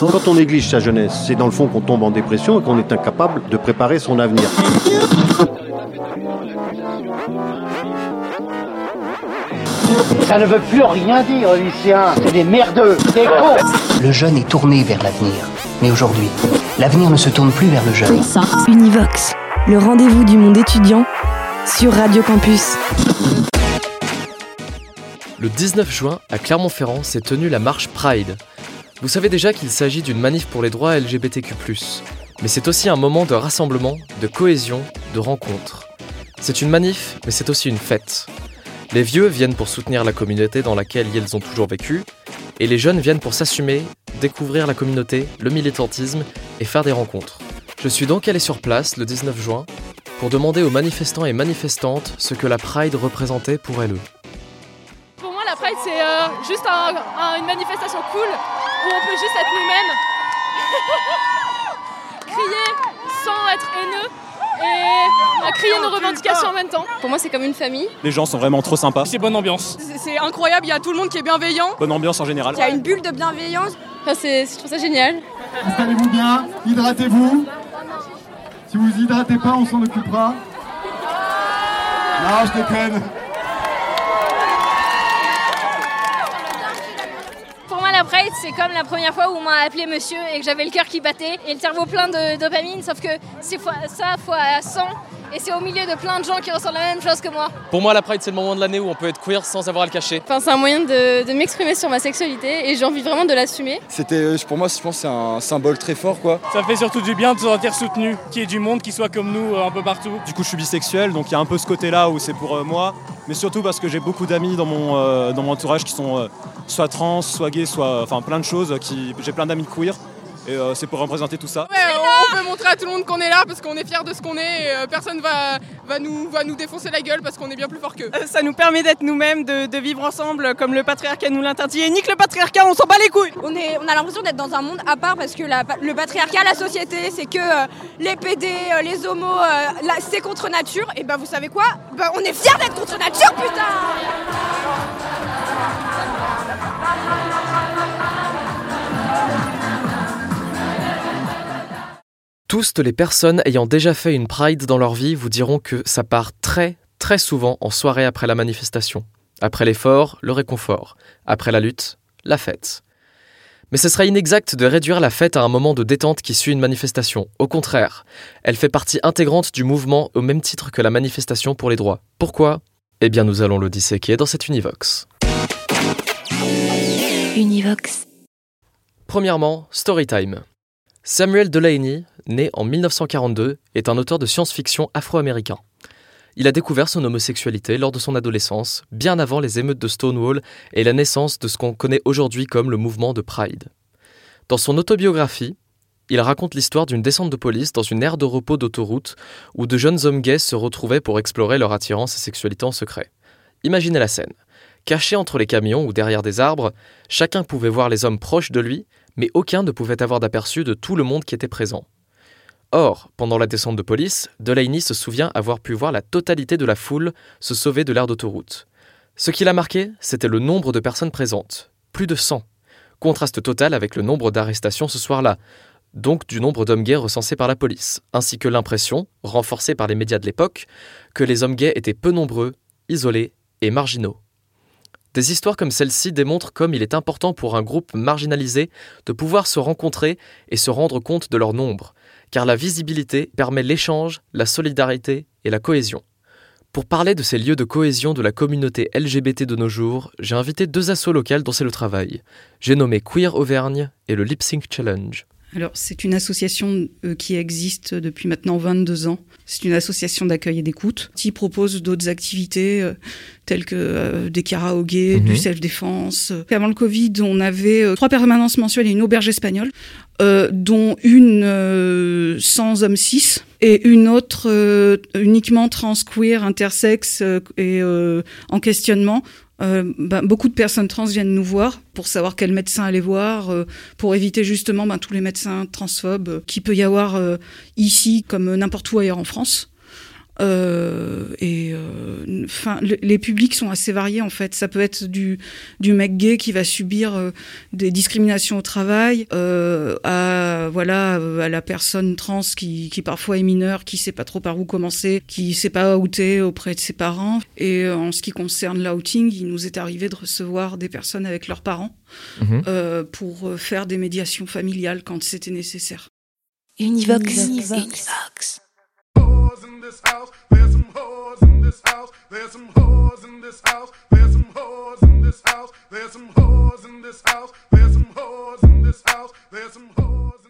Quand on néglige sa jeunesse, c'est dans le fond qu'on tombe en dépression et qu'on est incapable de préparer son avenir. Ça ne veut plus rien dire, lycéens. C'est des merdeux, des cons. Le jeune est tourné vers l'avenir. Mais aujourd'hui, l'avenir ne se tourne plus vers le jeune. Univox, le rendez-vous du monde étudiant sur Radio Campus. Le 19 juin, à Clermont-Ferrand, s'est tenue la marche Pride. Vous savez déjà qu'il s'agit d'une manif pour les droits LGBTQ+. Mais c'est aussi un moment de rassemblement, de cohésion, de rencontre. C'est une manif, mais c'est aussi une fête. Les vieux viennent pour soutenir la communauté dans laquelle ils ont toujours vécu, et les jeunes viennent pour s'assumer, découvrir la communauté, le militantisme et faire des rencontres. Je suis donc allé sur place le 19 juin pour demander aux manifestants et manifestantes ce que la Pride représentait pour elles. Pour moi, la Pride, c'est euh, juste un- un- une manifestation cool où on peut juste être nous-mêmes, crier sans être haineux et euh, crier nos revendications en même temps. Pour moi, c'est comme une famille. Les gens sont vraiment trop sympas. C'est bonne ambiance. C'est- C'est incroyable, il y a tout le monde qui est bienveillant. Bonne ambiance en général. Il y a une bulle de bienveillance. Enfin, c'est- je trouve ça génial. Installez-vous bien, hydratez-vous. Si vous hydratez pas, on s'en occupera. Non, je déconne. Pour moi, la Pride, c'est comme la première fois où on m'a appelé monsieur et que j'avais le cœur qui battait et le cerveau plein de dopamine, sauf que c'est fois- ça fois 100 et c'est au milieu de plein de gens qui ressentent la même chose que moi. Pour moi, la Pride, c'est le moment de l'année où on peut être queer sans avoir à le cacher. Enfin, c'est un moyen de, de m'exprimer sur ma sexualité et j'ai envie vraiment de l'assumer. C'était, euh, pour moi, je pense que c'est un symbole très fort, quoi. Ça fait surtout du bien de se sentir soutenu, qu'il y ait du monde qui soit comme nous euh, un peu partout. Du coup, je suis bisexuel, donc il y a un peu ce côté-là où c'est pour euh, moi, mais surtout parce que j'ai beaucoup d'amis dans mon euh, dans mon entourage qui sont euh, soit trans, soit gays, soit enfin plein de choses. Qui j'ai plein d'amis queer et euh, c'est pour représenter tout ça. Ouais, on veut montrer à tout le monde qu'on est là parce qu'on est fiers de ce qu'on est et euh, personne va, va, nous, va nous défoncer la gueule parce qu'on est bien plus fort qu'eux. Ça nous permet d'être nous-mêmes, de, de vivre ensemble comme le patriarcat nous l'interdit. Et nique le patriarcat, on s'en bat les couilles On, est, on a l'impression d'être dans un monde à part parce que la- le patriarcat, la société, c'est que euh, les PD, euh, les homos, euh, c'est contre nature. Et ben vous savez quoi? Ben, On est fiers d'être contre nature, putain Tous les personnes ayant déjà fait une Pride dans leur vie vous diront que ça part très, très souvent en soirée après la manifestation. Après l'effort, le réconfort. Après la lutte, la fête. Mais ce serait inexact de réduire la fête à un moment de détente qui suit une manifestation. Au contraire, elle fait partie intégrante du mouvement au même titre que la manifestation pour les droits. Pourquoi? Eh bien, nous allons le disséquer dans cette Univox. Univox. Premièrement, Storytime. Samuel Delaney, né en 1942, est un auteur de science-fiction afro-américain. Il a découvert son homosexualité lors de son adolescence, bien avant les émeutes de Stonewall et la naissance de ce qu'on connaît aujourd'hui comme le mouvement de Pride. Dans son autobiographie, il raconte l'histoire d'une descente de police dans une aire de repos d'autoroute où de jeunes hommes gays se retrouvaient pour explorer leur attirance et sexualité en secret. Imaginez la scène. Caché entre les camions ou derrière des arbres, chacun pouvait voir les hommes proches de lui, mais aucun ne pouvait avoir d'aperçu de tout le monde qui était présent. Or, pendant la descente de police, Delaney se souvient avoir pu voir la totalité de la foule se sauver de l'aire d'autoroute. Ce qui l'a marqué, c'était le nombre de personnes présentes, plus de 100. Contraste total avec le nombre d'arrestations ce soir-là, donc du nombre d'hommes gays recensés par la police, ainsi que l'impression, renforcée par les médias de l'époque, que les hommes gays étaient peu nombreux, isolés et marginaux. Des histoires comme celle-ci démontrent comme il est important pour un groupe marginalisé de pouvoir se rencontrer et se rendre compte de leur nombre, car la visibilité permet l'échange, la solidarité et la cohésion. Pour parler de ces lieux de cohésion de la communauté LGBT de nos jours, j'ai invité deux assos locales dont c'est le travail. J'ai nommé Queer Auvergne et le Lip Sync Challenge. Alors, c'est une association euh, qui existe depuis maintenant 22 ans. C'est une association d'accueil et d'écoute qui propose d'autres activités euh, telles que euh, des karaokés, Mhm. du self-défense. Avant le Covid, on avait euh, trois permanences mensuelles et une auberge espagnole, dont une sans hommes cis et une autre uniquement trans, queer, intersexe et en questionnement. Euh, ben, beaucoup de personnes trans viennent nous voir pour savoir quel médecin aller voir, euh, pour éviter justement ben, tous les médecins transphobes euh, qu'il peut y avoir euh, ici comme n'importe où ailleurs en France. Euh, et euh, le- les publics sont assez variés en fait. Ça peut être du, du mec gay qui va subir euh, des discriminations au travail, euh, à voilà euh, à la personne trans qui, qui parfois est mineure, qui sait pas trop par où commencer, qui sait pas outer auprès de ses parents. Et euh, en ce qui concerne l'outing, il nous est arrivé de recevoir des personnes avec leurs parents Mhm. euh, pour faire des médiations familiales quand c'était nécessaire. Univox. Univox.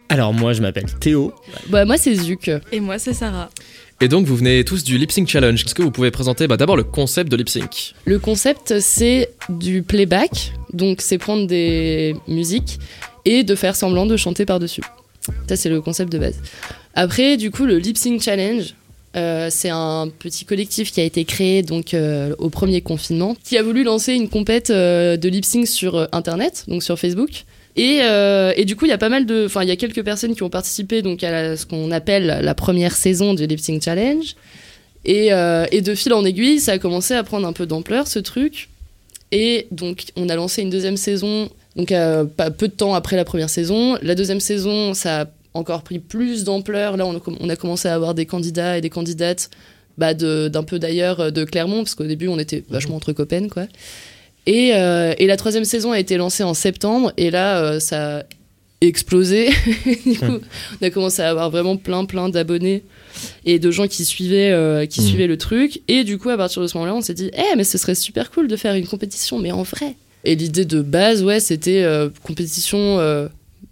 Alors moi je m'appelle Théo. Bah moi c'est Zuc. Et moi c'est Sarah. Et donc vous venez tous du Lip Sync Challenge. Est-ce que vous pouvez présenter? Bah, d'abord le concept de Lip Sync Le concept c'est du playback, donc c'est prendre des musiques et de faire semblant de chanter par-dessus. Ça c'est le concept de base. Après du coup le Lip Sync Challenge, euh, c'est un petit collectif qui a été créé donc euh, au premier confinement, qui a voulu lancer une compète euh, de lip sync sur internet, donc sur Facebook. Et, du coup, il y a pas mal de, enfin, il y a quelques personnes qui ont participé donc à ce qu'on appelle la première saison du Lip Sync Challenge. Et, de fil en aiguille, ça a commencé à prendre un peu d'ampleur ce truc. Et donc, on a lancé une deuxième saison, donc peu de temps après la première saison. La deuxième saison, ça a encore pris plus d'ampleur. Là, on a, com- on a commencé à avoir des candidats et des candidates bah, de- d'un peu d'ailleurs euh, de Clermont, parce qu'au début, on était vachement entre copains, quoi. Et, euh, et la troisième saison a été lancée en septembre, et là, euh, ça a explosé. du coup, on a commencé à avoir vraiment plein, plein d'abonnés et de gens qui suivaient, euh, qui Mhm. suivaient le truc. Et du coup, à partir de ce moment-là, on s'est dit, eh, mais ce serait super cool de faire une compétition, mais en vrai. Et l'idée de base, ouais, c'était compétition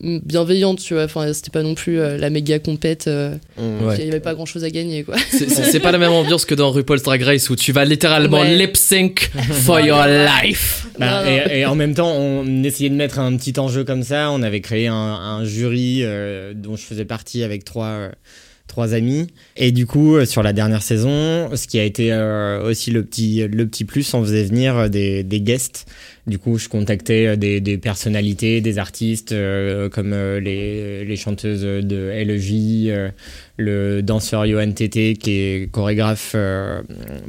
bienveillante, tu vois. Enfin, c'était pas non plus euh, la méga compète. euh, Ouais. Il y avait pas grand-chose à gagner, quoi. C'est- pas la même ambiance que dans RuPaul's Drag Race où tu vas littéralement Ouais. lip sync for your life. Bah, Non, non. et, et en même temps, on essayait de mettre un petit enjeu comme ça. On avait créé un, un jury euh, dont je faisais partie avec trois, euh, trois amis. Et du coup, sur la dernière saison, ce qui a été euh, aussi le petit, le petit plus, on faisait venir des, des guests. Du coup, je contactais euh, des, des personnalités, des artistes euh, comme euh, les, les chanteuses de LEJ, euh, le danseur Johan Tété qui est chorégraphe euh,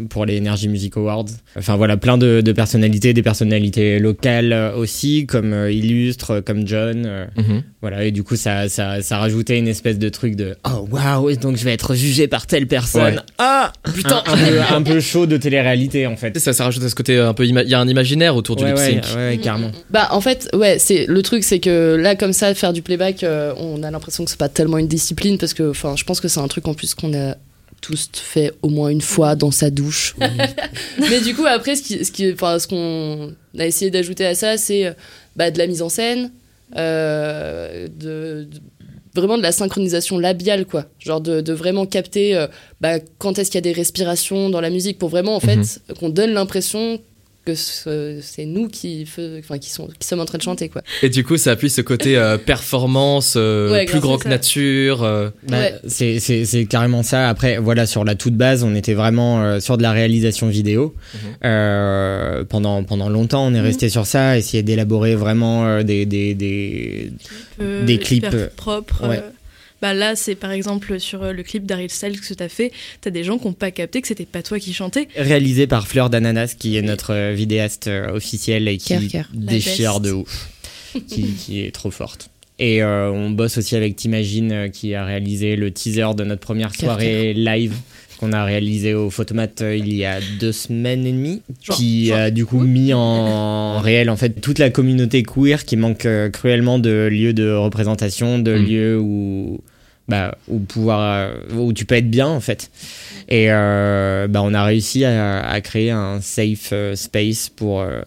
pour les Energy Music Awards. Enfin voilà, plein de, de personnalités, des personnalités locales aussi, comme euh, Illustre, comme John. euh, Mhm. Voilà, et du coup, ça, ça, ça rajoutait une espèce de truc de Oh waouh, donc je vais être jugé par telle personne. Ouais. Ah Putain. un, un peu, un peu chaud de télé-réalité en fait. Ça, ça rajoute à ce côté un peu. ima- Il y a un imaginaire autour du Ouais, ouais, sync. ouais, ouais, carrément. Bah en fait ouais c'est le truc c'est que là comme ça faire du playback euh, on a l'impression que c'est pas tellement une discipline parce que enfin je pense que c'est un truc en plus qu'on a tous fait au moins une fois dans sa douche mais du coup après ce qui ce qui enfin ce qu'on a essayé d'ajouter à ça c'est euh, bah, de la mise en scène euh, de, de- vraiment de la synchronisation labiale quoi genre de, de vraiment capter euh, bah, quand est-ce qu'il y a des respirations dans la musique pour vraiment en fait Mhm. qu'on donne l'impression que ce- c'est nous qui, enfin, qui, sont, qui sommes en train de chanter quoi. Et du coup, ça appuie ce côté euh, performance, euh, Ouais, plus grand que ça. nature. euh. Bah, Ouais. c'est- C'est c'est carrément ça. Après, voilà, sur la toute base, on était vraiment euh, sur de la réalisation vidéo. Euh, pendant, pendant longtemps, on est resté sur ça, essayer d'élaborer vraiment euh, des, des, des, des clips. propres. ouais. Bah là, c'est par exemple sur euh, le clip d'Ariel Styles que tu as fait, t'as des gens qui n'ont pas capté que c'était pas toi qui chantais. réalisé par Fleur d'Ananas, qui est notre euh, vidéaste euh, officielle et qui Cœur, cœur. La déchire de ouf, qui, qui est trop forte. Et euh, on bosse aussi avec T'imagine, euh, qui a réalisé le teaser de notre première Cœur, soirée live qu'on a réalisé au Photomat euh, il y a deux semaines et demie, qui a du coup mis en réel en fait toute la communauté queer qui manque euh, cruellement de lieux de représentation, de Mm. lieux où bah, où pouvoir euh, où tu peux être bien en fait. Et euh, bah, on a réussi à, à créer un safe euh, space pour euh,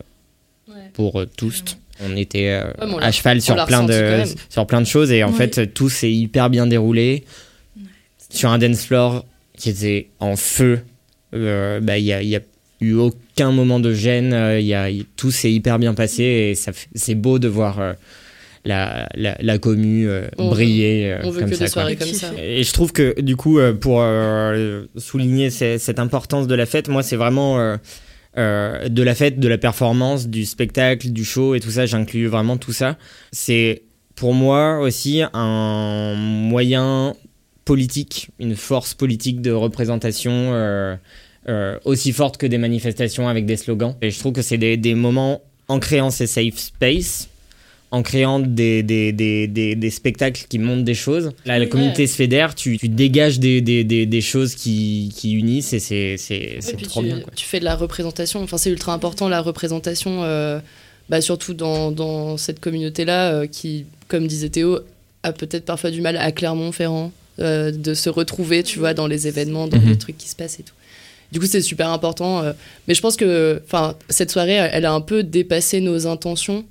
pour euh, tous. On était Ouais, on à cheval sur plein de sur plein de choses et en fait tout s'est hyper bien déroulé sur un dance floor qui était en feu. bah, Il y, a, il y a eu aucun moment de gêne. il y a, tout s'est hyper bien passé et c'est beau de voir la, la, la commu euh, On briller euh, on veut comme que ça. des soirées comme ça. Et je trouve que du coup, euh, pour souligner ce- cette importance de la fête, moi c'est vraiment de la fête, de la performance, du spectacle, du show et tout ça. J'inclus vraiment tout ça. C'est pour moi aussi un moyen politique, une force politique de représentation euh, euh, aussi forte que des manifestations avec des slogans. Et je trouve que c'est des, des moments en créant ces safe space, en créant des, des, des, des, spectacles qui montrent des choses. Là, la Ouais. communauté se fédère, tu, tu dégages des, des, des, des choses qui, qui unissent et c'est c'est- Ouais, trop tu, bien. quoi. tu fais de la représentation. Enfin, c'est ultra important la représentation, euh, bah, surtout dans, dans cette communauté-là euh, qui, comme disait Théo, a peut-être parfois du mal à Clermont-Ferrand euh, de se retrouver, tu vois, dans les événements, dans Mhm. les trucs qui se passent et tout. Du coup, c'est super important. mais je pense que, cette soirée, elle a un peu dépassé nos intentions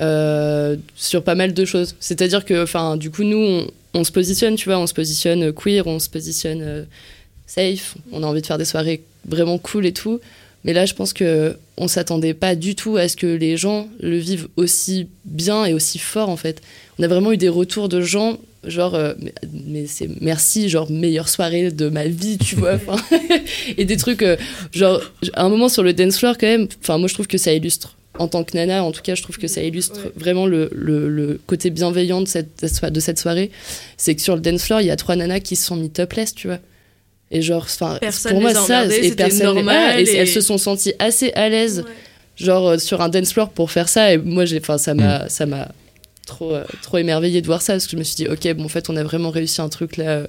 euh, sur pas mal de choses. C'est-à-dire que, enfin, du coup, nous, on, se positionne, tu vois, on se positionne queer, on se positionne euh, safe, on a envie de faire des soirées vraiment cool et tout. Mais là, je pense que on s'attendait pas du tout à ce que les gens le vivent aussi bien et aussi fort en fait. On a vraiment eu des retours de gens genre euh, mais, c'est merci genre meilleure soirée de ma vie tu vois et des trucs euh, genre à un moment sur le dance floor quand même enfin moi je trouve que ça illustre en tant que nana en tout cas je trouve que ça illustre vraiment le, le, le côté bienveillant de cette de cette soirée. C'est que sur le dance floor il y a trois nanas qui se sont mis topless tu vois. Et genre, enfin, Personne pour moi, ça, et c'était personne, normal ouais, et, et- elles se sont senties assez à l'aise, genre euh, sur un dance floor pour faire ça. Et moi, j'ai, enfin, ça m'a, ça m'a trop, euh, trop émerveillé de voir ça parce que je me suis dit, ok, bon, en fait, on a vraiment réussi un truc là, euh,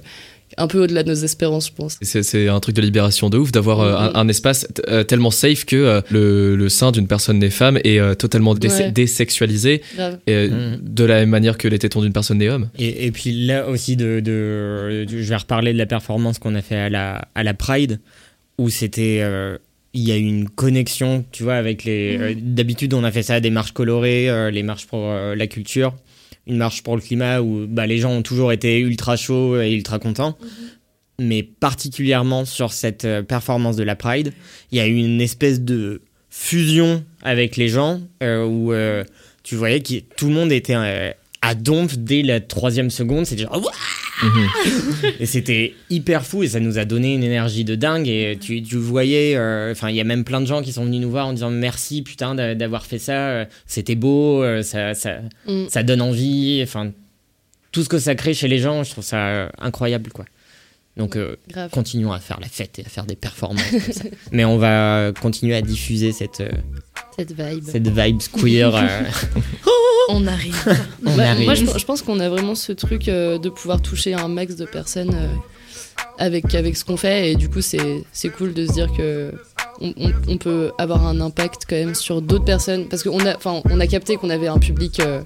un peu au-delà de nos espérances, je pense. C'est- C'est un truc de libération de ouf d'avoir euh, un, un espace t- euh, tellement safe que euh, le, le sein d'une personne née femme est euh, totalement dé- Ouais. désexualisé et, euh, de la même manière que les tétons d'une personne née homme. Et, et puis là aussi, de, de- de- je vais reparler de la performance qu'on a fait à la, à la Pride, où c'était. euh, il y a eu une connexion, tu vois, avec les. Euh, D'habitude, on a fait ça à des marches colorées, euh, les marches pour euh, la culture, une marche pour le climat, où bah, les gens ont toujours été ultra chauds et ultra contents. Mais particulièrement sur cette euh, performance de la Pride, il y a eu une espèce de fusion avec les gens euh, où euh, tu voyais que tout le monde était euh, à donf dès la troisième seconde. C'était genre. Ouah et c'était hyper fou et ça nous a donné une énergie de dingue. Et tu, tu voyais, euh, enfin, il y a même plein de gens qui sont venus nous voir en disant merci putain d'a- d'avoir fait ça. euh, C'était beau, euh, ça, ça, Mm. ça donne envie. Enfin, tout ce que ça crée chez les gens, je trouve ça incroyable quoi. Donc, euh, Grave. continuons à faire la fête et à faire des performances comme ça. Mais on va continuer à diffuser cette, euh, Cette vibe. cette vibe queer. On arrive. on Bah, arrive. moi, je, je pense qu'on a vraiment ce truc euh, de pouvoir toucher un max de personnes euh, avec, avec ce qu'on fait. Et du coup, c'est cool de se dire que on, on- on peut avoir un impact quand même sur d'autres personnes. Parce qu'on a, enfin, on a capté qu'on avait un public euh,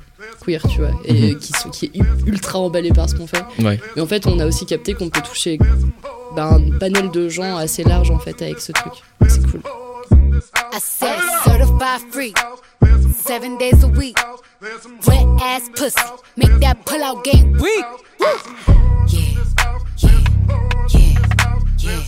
queer, tu vois, et Mhm. qui, est ultra emballé par ce qu'on fait. Ouais. Mais en fait, on a aussi capté qu'on peut toucher bah, un panel de gens assez large en fait avec ce truc. C'est cool. I said certified free, seven days a week. Wet ass pussy, make that pull out game weak. Yeah, yeah, yeah, yeah.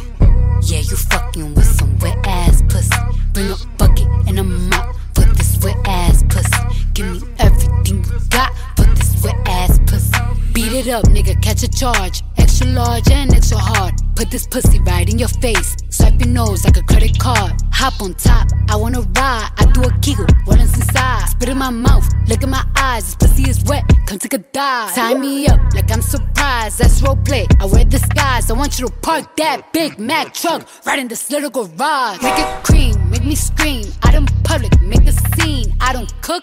Yeah, you fucking with some wet ass pussy. Bring a bucket and a mop for this wet ass pussy. Give me everything you got for this wet ass pussy. Beat it up, nigga, catch a charge. Extra large and extra hard. Put this pussy right in your face. Swipe your nose like a credit card. Hop on top, I wanna ride. I do a giggle, what is inside? Spit in my mouth, look in my eyes. This pussy is wet, come take a dive. Tie me up like I'm surprised. That's roleplay. I wear disguise. I want you to park that Big Mac truck right in this little garage. Make it cream, make me scream. Out in public, make a scene. I don't cook.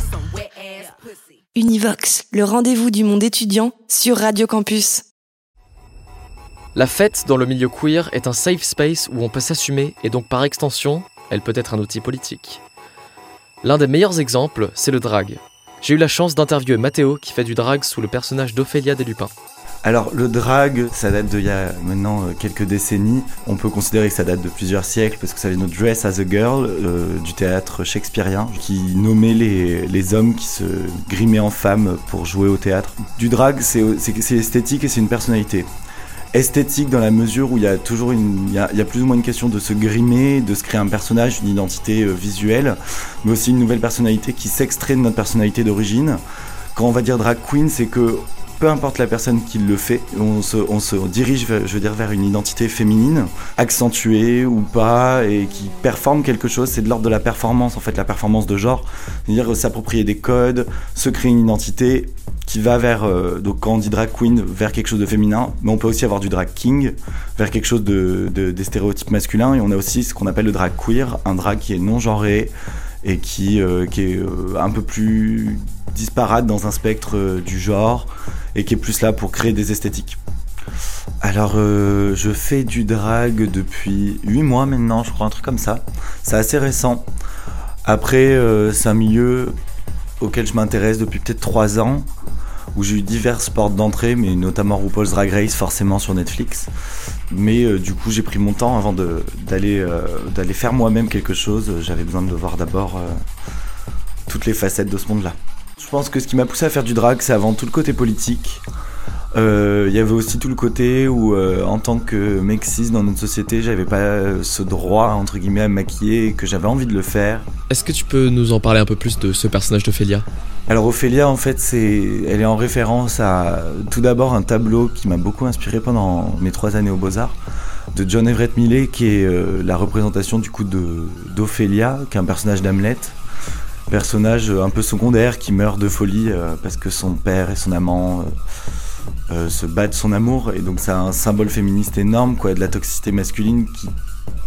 Univox, le rendez-vous du monde étudiant sur Radio Campus. La fête dans le milieu queer est un safe space où on peut s'assumer et donc par extension, elle peut être un outil politique. L'un des meilleurs exemples, c'est le drag. J'ai eu la chance d'interviewer Mathéo qui fait du drag sous le personnage d'Ophélia Deslupins. Alors le drag, ça date d'il y a maintenant euh, quelques décennies. On peut considérer que ça date de plusieurs siècles parce que ça vient de Dress as a Girl euh, du théâtre shakespearien qui nommait les, les hommes qui se grimaient en femmes pour jouer au théâtre. Du drag, c'est esthétique et c'est une personnalité. esthétique dans la mesure où il y a toujours une, il y a, il y a plus ou moins une question de se grimer, de se créer un personnage, une identité euh, visuelle, mais aussi une nouvelle personnalité qui s'extrait de notre personnalité d'origine. Quand on va dire drag queen, c'est que peu importe la personne qui le fait, on se, dirige, vers- je veux dire, vers une identité féminine, accentuée ou pas, et qui performe quelque chose. C'est de l'ordre de la performance, en fait, la performance de genre. C'est-à-dire s'approprier des codes, se créer une identité qui va vers, euh, donc quand on dit drag queen, vers quelque chose de féminin, mais on peut aussi avoir du drag king, vers quelque chose de, de- des stéréotypes masculins, et on a aussi ce qu'on appelle le drag queer, un drag qui est non genré, et qui, euh, est euh, un peu plus disparate dans un spectre euh, du genre et qui est plus là pour créer des esthétiques. Alors, je fais du drag depuis 8 mois maintenant, je crois, un truc comme ça. C'est assez récent. Après, c'est un milieu auquel je m'intéresse depuis peut-être 3 ans, où j'ai eu diverses portes d'entrée, mais notamment RuPaul's Drag Race, forcément sur Netflix. Mais euh, du coup, j'ai pris mon temps avant euh, d'aller faire moi-même quelque chose. J'avais besoin de voir d'abord euh, toutes les facettes de ce monde-là. Je pense que ce qui m'a poussé à faire du drag, c'est avant tout le côté politique. Euh, Il y avait aussi tout le côté où, euh, en tant que mec cis dans notre société, j'avais pas ce droit, entre guillemets, à me maquiller et que j'avais envie de le faire. Est-ce que tu peux nous en parler un peu plus de ce personnage d'Ophélia Alors Ophélia, en fait, c'est, elle est en référence à tout d'abord un tableau qui m'a beaucoup inspiré pendant mes trois années aux Beaux-Arts, de John Everett Millet, qui est euh, la représentation du coup de, d'Ophélia, qui est un personnage d'Hamlet, personnage un peu secondaire qui meurt de folie euh, parce que son père et son amant euh, euh, se battent son amour, et donc c'est un symbole féministe énorme, quoi, de la toxicité masculine qui,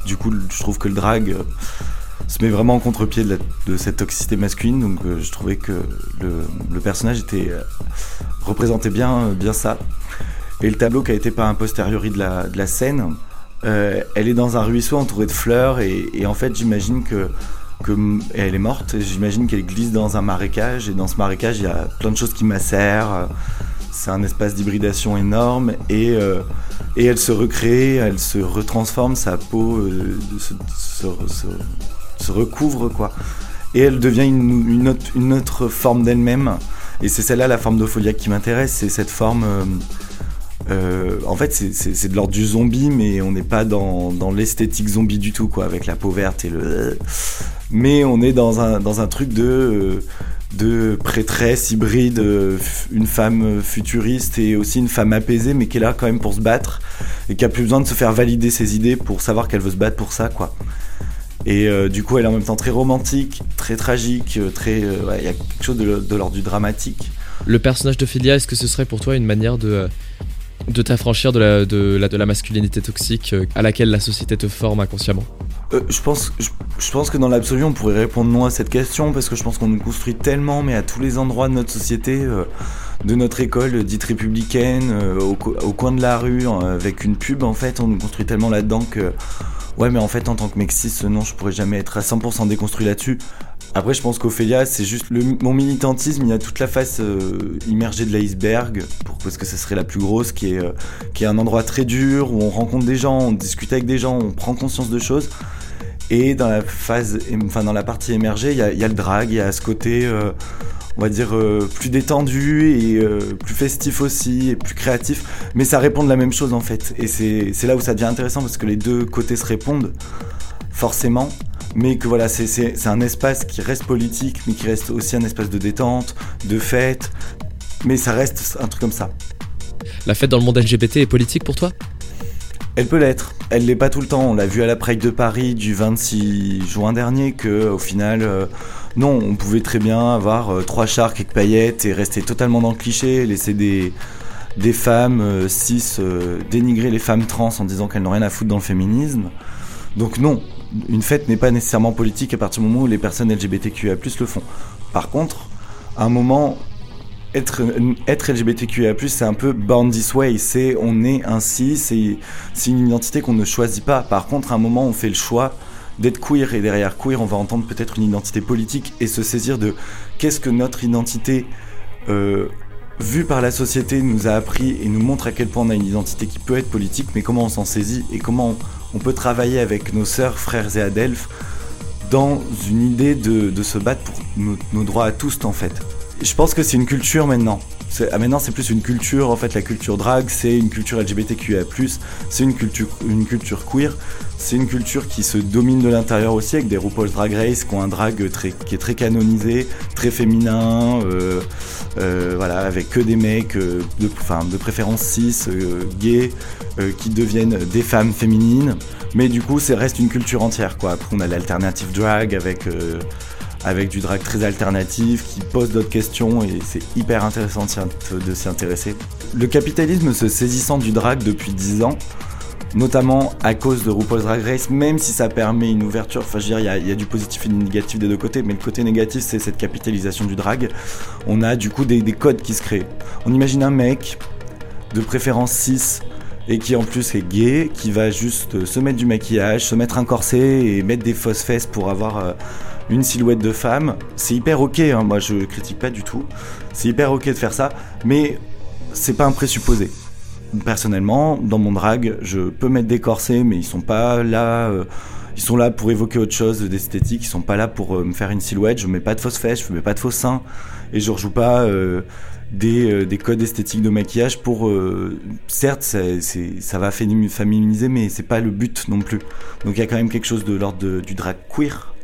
du coup, je trouve que le drag euh, se met vraiment en contre-pied de, cette toxicité masculine. Donc euh, je trouvais que le, personnage était représentait bien, bien ça. Et le tableau qui a été peint a posteriori de la, scène, elle est dans un ruisseau entouré de fleurs et, en fait j'imagine que, elle est morte. J'imagine qu'elle glisse dans un marécage et dans ce marécage il y a plein de choses qui macèrent. C'est un espace d'hybridation énorme et, euh, et elle se recrée, elle se retransforme, sa peau euh, se, recouvre quoi. Et elle devient une, autre, forme d'elle-même. Et c'est celle-là la forme d'Opholia qui m'intéresse, c'est cette forme... euh, en fait, c'est- de l'ordre du zombie, mais on n'est pas dans, dans l'esthétique zombie du tout, quoi, avec la peau verte et le. Mais on est dans un, dans un truc de, de prêtresse hybride, euh, une femme futuriste et aussi une femme apaisée, mais qui est là quand même pour se battre et qui a plus besoin de se faire valider ses idées pour savoir qu'elle veut se battre pour ça, quoi. Et euh, du coup, elle est en même temps très romantique, très tragique, euh, très. Il y a quelque chose de, de l'ordre du dramatique. Le personnage d'Ophélia, est-ce que ce serait pour toi une manière de, de t'affranchir de la, de, de masculinité toxique à laquelle la société te forme inconsciemment? Euh, je, pense, je, pense que dans l'absolu, on pourrait répondre non à cette question parce que je pense qu'on nous construit tellement, mais à tous les endroits de notre société, euh, de notre école dite républicaine, euh, au, co- au coin de la rue, avec une pub, en fait, on nous construit tellement là-dedans que. Ouais, mais en fait, en tant que cis, non, je pourrais jamais être à 100% déconstruit là-dessus. Après, je pense qu'Ophélia, c'est juste le, mon militantisme. Il y a toute la face euh, immergée de l'iceberg, parce que ce serait la plus grosse, qui est, euh, qui est un endroit très dur où on rencontre des gens, on discute avec des gens, on prend conscience de choses. Et dans la phase, enfin dans la partie émergée, il y a, il y a le drag, il y a ce côté, euh, on va dire, euh, plus détendu et euh, plus festif aussi, et plus créatif. Mais ça répond de la même chose en fait. Et c'est là où ça devient intéressant parce que les deux côtés se répondent, forcément. Mais que voilà, c'est- un espace qui reste politique, mais qui reste aussi un espace de détente, de fête. Mais ça reste un truc comme ça. La fête dans le monde LGBT est politique pour toi? Elle peut l'être. Elle l'est pas tout le temps. On l'a vu à la Pride de Paris du 26 juin dernier que, au final, euh, non, on pouvait très bien avoir euh, trois chars, quelques paillettes et rester totalement dans le cliché, laisser des des femmes euh, cis euh, dénigrer les femmes trans en disant qu'elles n'ont rien à foutre dans le féminisme. Donc non, une fête n'est pas nécessairement politique à partir du moment où les personnes LGBTQIA+ le font. Par contre, à un moment, être, être LGBTQIA+, c'est un peu born this way, c'est on est ainsi, c'est une identité qu'on ne choisit pas. Par contre, à un moment, on fait le choix d'être queer, et derrière queer, on va entendre peut-être une identité politique et se saisir de qu'est-ce que notre identité, euh, vue par la société, nous a appris et nous montre à quel point on a une identité qui peut être politique, mais comment on s'en saisit et comment on, peut travailler avec nos sœurs, frères et adelphes dans une idée de, de se battre pour nos, nos droits à tous en fait. Je pense que c'est une culture maintenant. C'est- ah, maintenant c'est plus une culture, en fait la culture drag, c'est une culture LGBTQIA+, c'est une culture, queer, c'est une culture qui se domine de l'intérieur aussi avec des RuPaul's Drag Race qui ont un drag qui est très canonisé, très féminin, euh, euh, voilà, avec que des mecs, euh, de, enfin, de préférence cis, gays, qui deviennent des femmes féminines, mais du coup ça reste une culture entière quoi. Après on a l'alternative drag avec... avec du drag très alternatif qui pose d'autres questions et c'est hyper intéressant de s'y intéresser. Le capitalisme se saisissant du drag depuis 10 ans, notamment à cause de RuPaul's Drag Race, même si ça permet une ouverture, enfin je veux dire, il y a- il y, a du positif et du négatif des deux côtés, mais le côté négatif c'est cette capitalisation du drag. On a du coup des, des codes qui se créent. On imagine un mec, de préférence 6, et qui en plus est gay, qui va juste se mettre du maquillage, se mettre un corset et mettre des fausses fesses pour avoir euh, une silhouette de femme. C'est hyper ok, hein, moi je critique pas du tout. C'est hyper ok de faire ça, mais c'est pas un présupposé. Personnellement, dans mon drag, je peux mettre des corsets, mais ils sont pas là. euh, ils sont là pour évoquer autre chose d'esthétique. Ils sont pas là pour euh, me faire une silhouette. Je mets pas de fausses fesses, je mets pas de faux seins, et je rejoue pas des, euh, des codes esthétiques de maquillage pour. euh, certes, c'est- ça va fémini- féminiser, mais c'est pas le but non plus. Donc il y a quand même quelque chose de l'ordre du drag queer.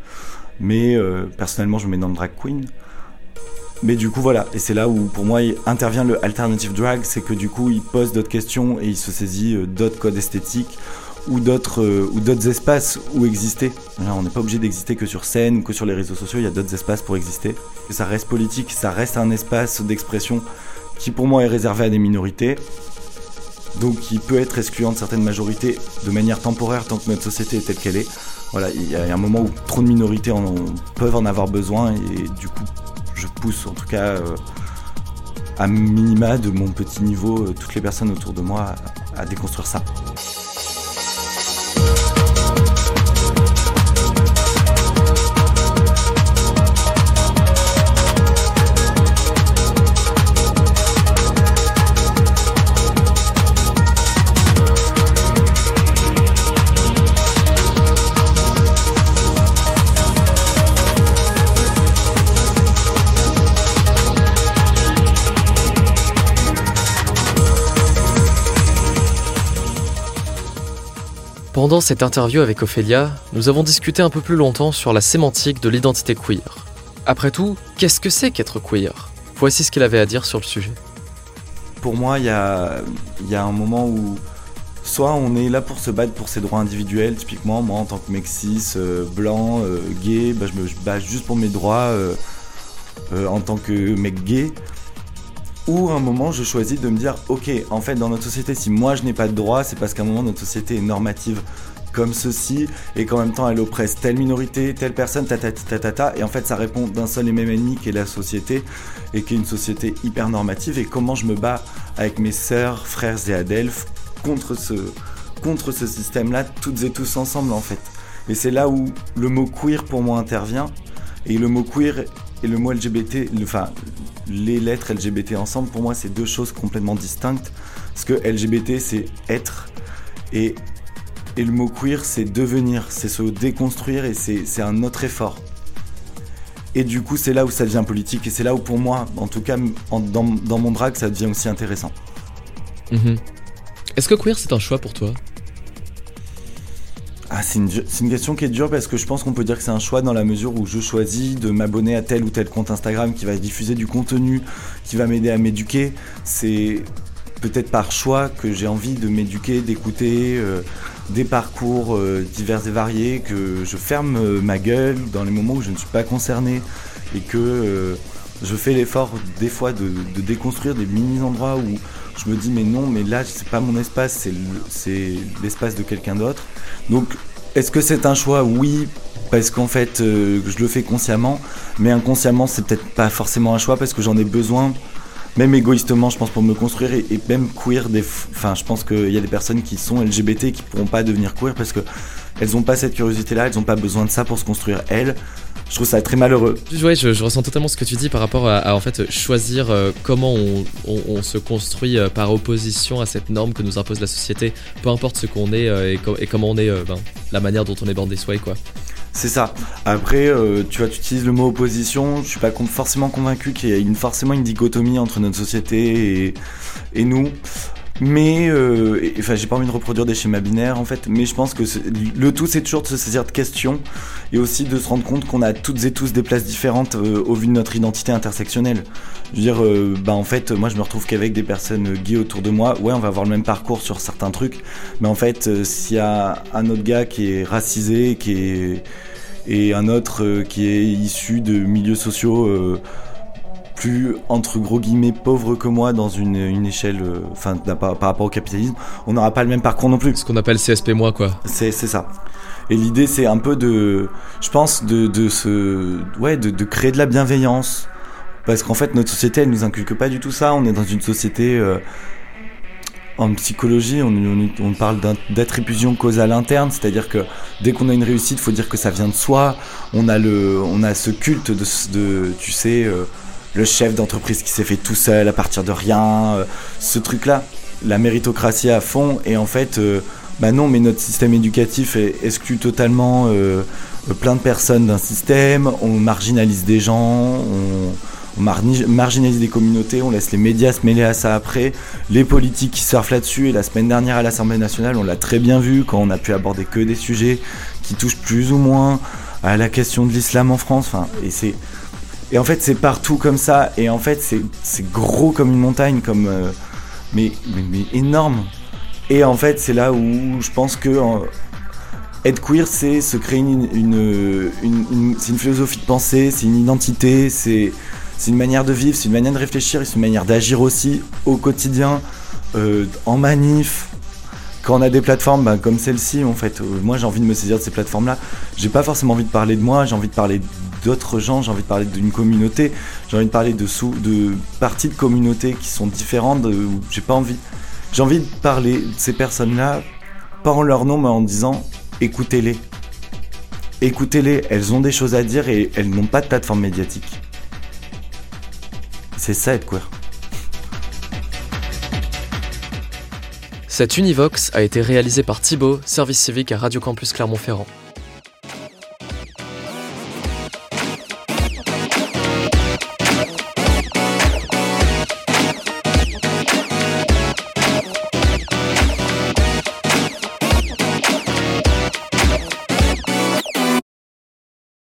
Mais euh, personnellement, je me mets dans le drag queen. Mais du coup, voilà. Et c'est là où, pour moi, intervient le alternative drag. C'est que du coup, il pose d'autres questions et il se saisit d'autres codes esthétiques ou d'autres euh, ou d'autres espaces où exister. On n'est pas obligé d'exister que sur scène ou que sur les réseaux sociaux. Il y a d'autres espaces pour exister. Et ça reste politique. Ça reste un espace d'expression qui, pour moi, est réservé à des minorités. Donc, qui peut être excluant de certaines majorités de manière temporaire tant que notre société est telle qu'elle est. Voilà, il y a un moment où trop de minorités peuvent en avoir besoin et du coup, je pousse en tout cas euh, à minima de mon petit niveau euh, toutes les personnes autour de moi à déconstruire ça. Pendant cette interview avec Ophélia, nous avons discuté un peu plus longtemps sur la sémantique de l'identité queer. Après tout, qu'est-ce que c'est qu'être queer? Voici ce qu'il avait à dire sur le sujet. Pour moi, il y a, un moment où soit on est là pour se battre pour ses droits individuels, typiquement moi en tant que mec cis, euh, blanc, euh, gay, bah, je me bats juste pour mes droits euh, en tant que mec gay. Ou à un moment, je choisis de me dire, ok, en fait, dans notre société, si moi je n'ai pas de droits, c'est parce qu'à un moment, notre société est normative comme ceci, et qu'en même temps, elle oppresse telle minorité, telle personne, ta ta ta ta ta, et en fait, ça répond d'un seul et même ennemi qui est la société, et qui est une société hyper normative, et comment je me bats avec mes sœurs, frères et adelphes contre ce, contre ce système-là, toutes et tous ensemble, en fait. Et c'est là où le mot queer pour moi intervient, et le mot queer et le mot LGBT, enfin, les lettres LGBT ensemble, pour moi, c'est deux choses complètement distinctes. Parce que LGBT, c'est être, et, et le mot queer, c'est devenir, c'est se déconstruire, et c'est un autre effort. Et du coup, c'est là où ça devient politique, et c'est là où, pour moi, en tout cas, dans, dans mon drag, ça devient aussi intéressant. Mhm. Est-ce que queer c'est un choix pour toi? Ah, c'est une, question qui est dure parce que je pense qu'on peut dire que c'est un choix dans la mesure où je choisis de m'abonner à tel ou tel compte Instagram qui va diffuser du contenu, qui va m'aider à m'éduquer. C'est peut-être par choix que j'ai envie de m'éduquer, d'écouter euh, des parcours euh, divers et variés, que je ferme euh, ma gueule dans les moments où je ne suis pas concerné et que je fais l'effort des fois de, de déconstruire des mini-endroits où je me dis mais non, mais là c'est pas mon espace, c'est le- c'est l'espace de quelqu'un d'autre. Donc est-ce que c'est un choix? Oui, parce qu'en fait euh, je le fais consciemment, mais inconsciemment c'est peut-être pas forcément un choix parce que j'en ai besoin, même égoïstement je pense pour me construire et, même queer. Des, enfin je pense qu'il y a des personnes qui sont LGBT et qui pourront pas devenir queer parce que elles ont pas cette curiosité-là, elles ont pas besoin de ça pour se construire elles. Je trouve ça très malheureux. Ouais, je, ressens totalement ce que tu dis par rapport à, en fait choisir euh, comment on, se construit euh, par opposition à cette norme que nous impose la société, peu importe ce qu'on est euh, et, co- et comment on est, ben, la manière dont on est bandé sway quoi. C'est ça. Après, euh, tu vois, tu utilises le mot opposition. Je suis pas forcément convaincu qu'il y ait une, forcément une dichotomie entre notre société et, et nous. Mais, euh, enfin, j'ai pas envie de reproduire des schémas binaires en fait, mais je pense que le tout c'est toujours de se saisir de questions et aussi de se rendre compte qu'on a toutes et tous des places différentes euh, au vu de notre identité intersectionnelle. Je veux dire, euh, bah en fait, moi je me retrouve qu'avec des personnes gays autour de moi. Ouais, on va avoir le même parcours sur certains trucs, mais en fait, s'il y a un autre gars qui est racisé, qui est et un autre qui est issu de milieux sociaux plus entre gros guillemets pauvre que moi dans une, une échelle, euh, enfin par, rapport au capitalisme, on n'aura pas le même parcours non plus. Ce qu'on appelle CSP moi quoi. C'est ça. Et l'idée c'est un peu de, je pense de, de se, ouais, de, de créer de la bienveillance, parce qu'en fait notre société elle nous inculque pas du tout ça. On est dans une société euh, en psychologie, on, on, parle d'attribution causale interne, c'est-à-dire que dès qu'on a une réussite, il faut dire que ça vient de soi. On a le, on a ce culte de, de tu sais, euh, le chef d'entreprise qui s'est fait tout seul à partir de rien, euh, ce truc-là, la méritocratie à fond, et en fait, euh, bah non, mais notre système éducatif exclut totalement euh, plein de personnes d'un système, on marginalise des gens, on, marginalise des communautés, on laisse les médias se mêler à ça après, les politiques qui surfent là-dessus, et la semaine dernière à l'Assemblée nationale, on l'a très bien vu quand on a pu aborder que des sujets qui touchent plus ou moins à la question de l'islam en France, enfin, et c'est et en fait, c'est partout comme ça. Et en fait, c'est gros comme une montagne, comme euh, mais, mais, énorme. Et en fait, c'est là où je pense que être queer, c'est se créer une, une, une, une philosophie de pensée, c'est une identité, c'est une manière de vivre, c'est une manière de réfléchir, c'est une manière d'agir aussi au quotidien, euh, en manif. Quand on a des plateformes bah, comme celle-ci, en fait, euh, moi j'ai envie de me saisir de ces plateformes-là. J'ai pas forcément envie de parler de moi, j'ai envie de parler d'autres gens, j'ai envie de parler d'une communauté, j'ai envie de parler de, sous, de parties de communautés qui sont différentes, j'ai pas envie. J'ai envie de parler de ces personnes-là, pas en leur nom, mais en disant écoutez-les. Écoutez-les, elles ont des choses à dire et elles n'ont pas de plateforme médiatique. C'est ça être queer. Cette Univox a été réalisée par Thibaut, service civique à Radio Campus Clermont-Ferrand.